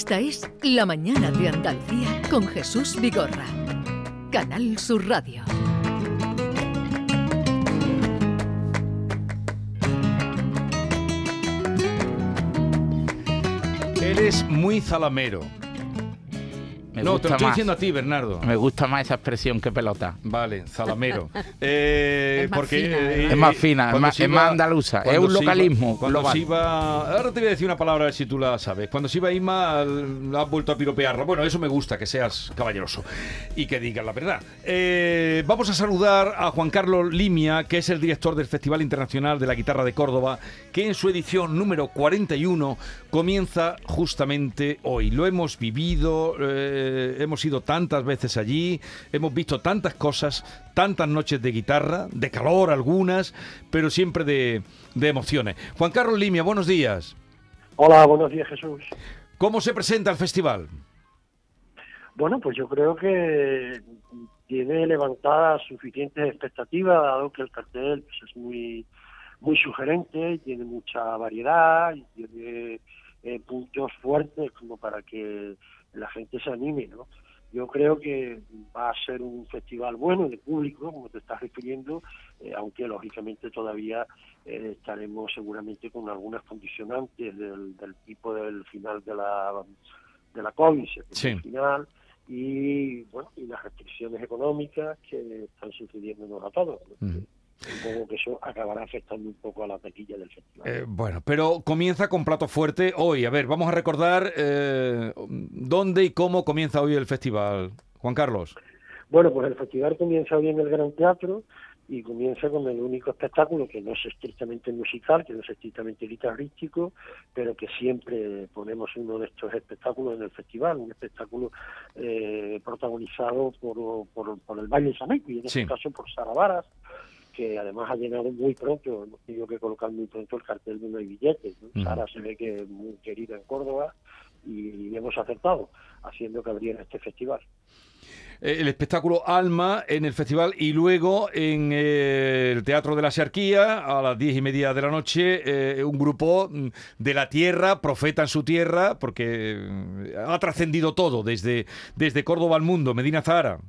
Esta es La Mañana de Andalucía con Jesús Vigorra. Canal Sur Radio. Él es muy zalamero. Me no, te lo estoy más. diciendo a ti, Bernardo. Me gusta más esa expresión que pelota. Vale, zalamero. Eh, Es más porque, fina, eh. Es más fina, es más- se es más andaluza, es un localismo Cuando global. se iba. Ahora te voy a decir una palabra a ver si tú la sabes. Cuando se iba Isma, la has vuelto a piropearla. Bueno, eso me gusta, que seas caballeroso y que digas la verdad. Eh, vamos a saludar a Juan Carlos Limia, que es el director del Festival Internacional de la Guitarra de Córdoba, que en su edición número 41 comienza justamente hoy. Lo hemos vivido, eh, hemos ido tantas veces allí, hemos visto tantas cosas, tantas noches de guitarra, de calor algunas, pero siempre de, de emociones. Juan Carlos Limia, buenos días. Hola, buenos días Jesús. ¿Cómo se presenta el festival? Bueno, pues yo creo que tiene levantadas suficientes expectativas, dado que el cartel pues, es muy muy sugerente, tiene mucha variedad y tiene eh, puntos fuertes como para que la gente se anime, ¿no? Yo creo que va a ser un festival bueno de público, como te estás refiriendo, eh, aunque lógicamente todavía eh, estaremos seguramente con algunas condicionantes del, del tipo del final de la de la COVID, Sí. el final y bueno y las restricciones económicas que están sucediéndonos a todos. ¿no? Supongo que eso acabará afectando un poco a la taquilla del festival. Eh, bueno, pero comienza con plato fuerte hoy. A ver, vamos a recordar eh, dónde y cómo comienza hoy el festival. Juan Carlos. Bueno, pues el festival comienza hoy en el Gran Teatro y comienza con el único espectáculo que no es estrictamente musical, que no es estrictamente guitarrístico, pero que siempre ponemos uno de estos espectáculos en el festival, un espectáculo eh, protagonizado por, por, por el baile flamenco y en Sí. este caso por Sara Varas, que además ha llenado muy pronto, hemos tenido que colocar muy pronto el cartel de no hay billetes. ¿no? Sara se ve que es muy querida en Córdoba y hemos acertado haciendo que abriera este festival. Eh, el espectáculo Alma en el festival y luego en eh, el Teatro de la Xarquía a las diez y media de la noche eh, un grupo mm, de la tierra, profeta en su tierra, porque eh, ha trascendido todo desde, desde Córdoba al mundo, Medina Zahara.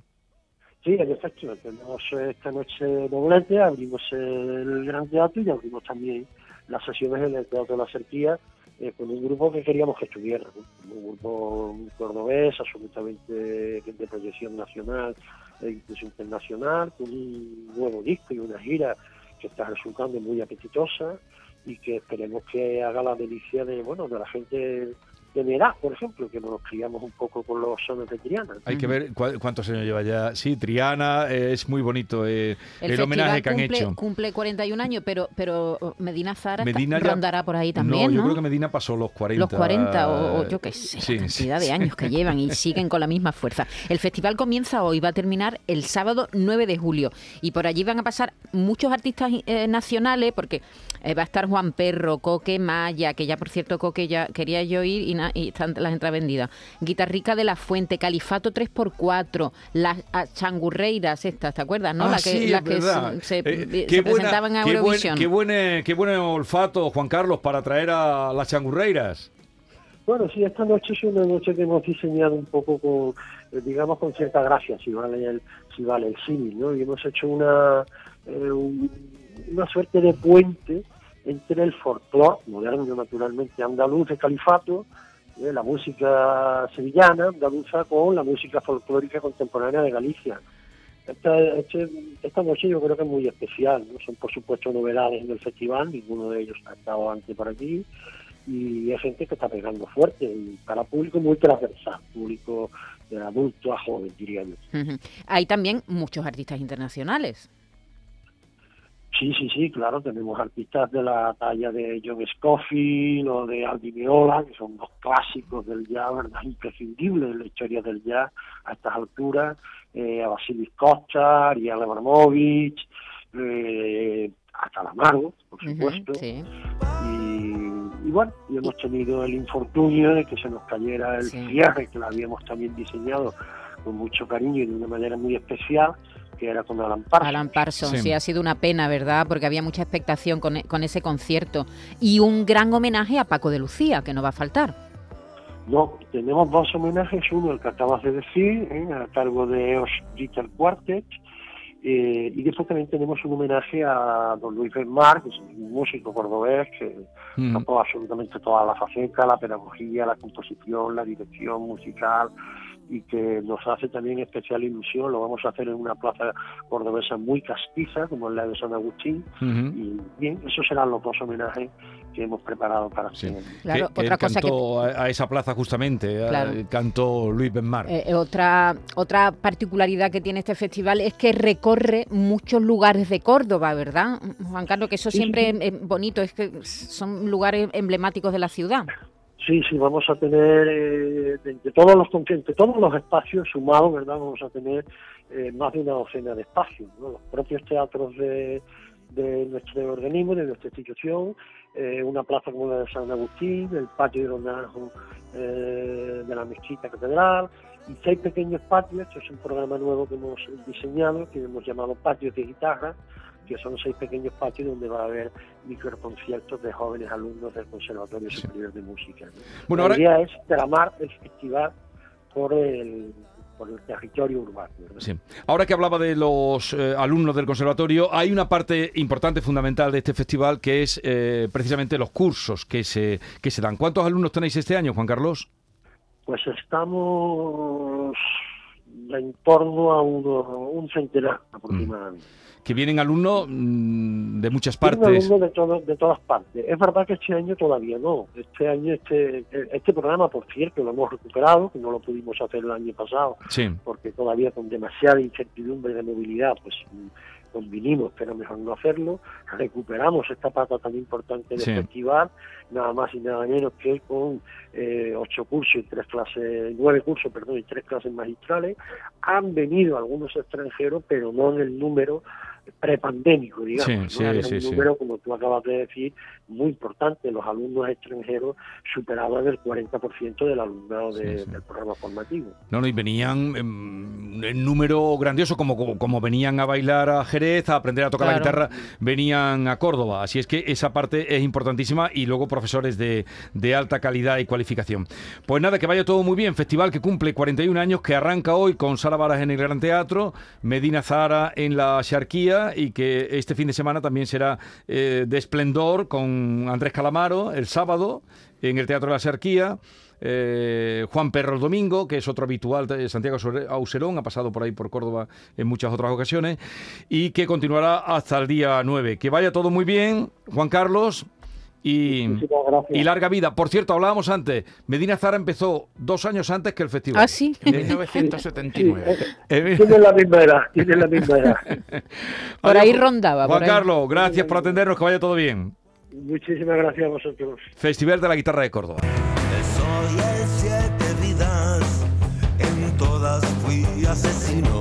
Sí, en efecto, tenemos eh, esta noche doblete, abrimos el Gran Teatro y abrimos también las sesiones en el Teatro de la Serquía eh, con un grupo que queríamos que estuviera, ¿no? un grupo cordobés absolutamente de proyección nacional e incluso internacional, con un nuevo disco y una gira que está resultando muy apetitosa y que esperemos que haga la delicia de bueno de la gente de mi edad, por ejemplo, que nos criamos un poco con los sones de Triana. Hay que ver cua- cuántos años lleva ya. Sí, Triana, eh, es muy bonito eh, el, festival homenaje que han cumple, hecho. cumple 41 años, pero pero oh, Medina Zara está- Medina ya- rondará por ahí también, no, ¿no? yo creo que Medina pasó los 40. Los 40 o, o yo qué sé, Sí, la cantidad sí. de años que llevan y siguen con la misma fuerza. El festival comienza hoy, va a terminar el sábado 9 de julio y por allí van a pasar muchos artistas eh, nacionales porque eh, va a estar Juan Perro, Coque Maya, que ya por cierto Coque ya quería yo ir y, y están las entradas vendidas. Guitarrica de la Fuente, Califato 3x4, las ah, changurreiras estas, ¿te acuerdas? ¿no? Ah, La que, sí, las es que verdad. se, Eh, se- buena- presentaban a qué buen- Eurovisión. Qué buen, qué buen olfato, Juan Carlos, para traer a las changurreiras. Bueno, sí, esta noche es una noche que hemos diseñado un poco con, eh, digamos, con cierta gracia, si vale el, si vale el símil, ¿no? Y hemos hecho una, eh, un- una suerte de puente entre el folclore, moderno naturalmente, andaluz de califato, eh, la música sevillana, andaluza, con la música folclórica contemporánea de Galicia. Esta, este- esta noche yo creo que es muy especial, ¿no? Son por supuesto novedades en el festival, ninguno de ellos ha estado antes por aquí, y hay gente que está pegando fuerte y para público muy transversal, público de adulto a joven, diría yo. Ujú. Hay también muchos artistas internacionales. Sí, sí, sí, claro, tenemos artistas de la talla de John Scofield o de Aldi Meola, que son dos clásicos del jazz, ¿verdad? Imprescindibles en la historia del jazz a estas alturas, eh, a Vasilis Kochar y a Abramovich, eh, a Calamaro, por supuesto. sí. y, y bueno, y hemos tenido el infortunio de que se nos cayera el Sí. cierre que lo habíamos también diseñado con mucho cariño y de una manera muy especial, que era con Alan Parsons. Alan Parsons, Sí. sí. ha sido una pena, ¿verdad? Porque había mucha expectación con, e- con ese concierto. Y un gran homenaje a Paco de Lucía, que no va a faltar. No, tenemos dos homenajes, uno el que acabas de decir, ¿eh? a cargo de Eos Guitar Quartet, eh, y después también tenemos un homenaje a don Luis Benmar, que es un músico cordobés que Mm. tocó absolutamente toda la faceta, la pedagogía, la composición, la dirección musical, y que nos hace también especial ilusión. Lo vamos a hacer en una plaza cordobesa muy castiza, como es la de San Agustín, y bien, esos serán los dos homenajes que hemos preparado para Sí. Claro, que, que otra él cosa que cantó a, a esa plaza justamente, a- Claro. cantó Luis Benmar. Eh, eh, otra, otra particularidad que tiene este festival es que recorre muchos lugares de Córdoba, ¿verdad? Juan Carlos, que eso Sí, siempre sí. es bonito, es que son lugares emblemáticos de la ciudad. Sí, sí, vamos a tener eh, de, de todos los conciertos, de todos los espacios sumados, ¿verdad? Vamos a tener eh, más de una docena de espacios, ¿no? Los propios teatros de, de nuestro organismo, de nuestra institución, eh, una plaza como la de San Agustín, el patio de los naranjos eh, de la mezquita catedral y seis pequeños patios. Esto es un programa nuevo que hemos diseñado, que hemos llamado patios de guitarra, que son seis pequeños patios donde va a haber microconciertos de jóvenes alumnos del Conservatorio Sí. Superior de Música. ¿no? Bueno, la ahora, idea es tramar el festival por el, por el territorio urbano. Ahora que hablaba de los eh, alumnos del conservatorio, hay una parte importante, fundamental de este festival, que es eh, precisamente los cursos que se, que se dan. ¿Cuántos alumnos tenéis este año, Juan Carlos? Pues estamos en torno a uno, un centenar aproximadamente. Que vienen alumnos mm, de muchas partes. alumnos de, todo- de todas partes. Es verdad que este año todavía no. Este año, este, este programa, por cierto, lo hemos recuperado, que no lo pudimos hacer el año pasado, Sí. porque todavía con demasiada incertidumbre de movilidad, pues mm, convinimos que era mejor no hacerlo. Recuperamos esta pata tan importante del Sí. festival, nada más y nada menos que con eh, ocho cursos y tres clases, nueve cursos, perdón, y tres clases magistrales. Han venido algunos extranjeros, pero no en el número prepandémico, digamos. Sí, ¿no? sí, Era sí, un sí. número, como tú acabas de decir, muy importante. Los alumnos extranjeros superaban el 40% del alumnado de- Sí, sí. del programa formativo. No, no, y venían en número grandioso, como, como, como venían a bailar a Jerez, a aprender a tocar la guitarra, venían a Córdoba. Así es que esa parte es importantísima y luego profesores de, de alta calidad y cualificación. Pues nada, que vaya todo muy bien. Festival que cumple 41 años, que arranca hoy con Sara Varas en el Gran Teatro, Medina Zara en la Xarquía y que este fin de semana también será eh, de esplendor con Andrés Calamaro el sábado en el Teatro de la Xarquía. Eh, Juan Perro el domingo, que es otro habitual de Santiago Auserón, ha pasado por ahí por Córdoba en muchas otras ocasiones, y que continuará hasta el día 9. Que vaya todo muy bien, Juan Carlos, y, y larga vida. Por cierto, hablábamos antes, Medina Zara empezó dos años antes que el festival. Ah, sí. En Sí, 1979. eh, Eh, tiene la misma edad, tiene la misma edad. Por ahí rondaba, Juan por ahí. Carlos, gracias por atendernos, que vaya todo bien. Muchísimas gracias a vosotros. Festival de la Guitarra de Córdoba. Soy el siete vidas, en todas fui asesino.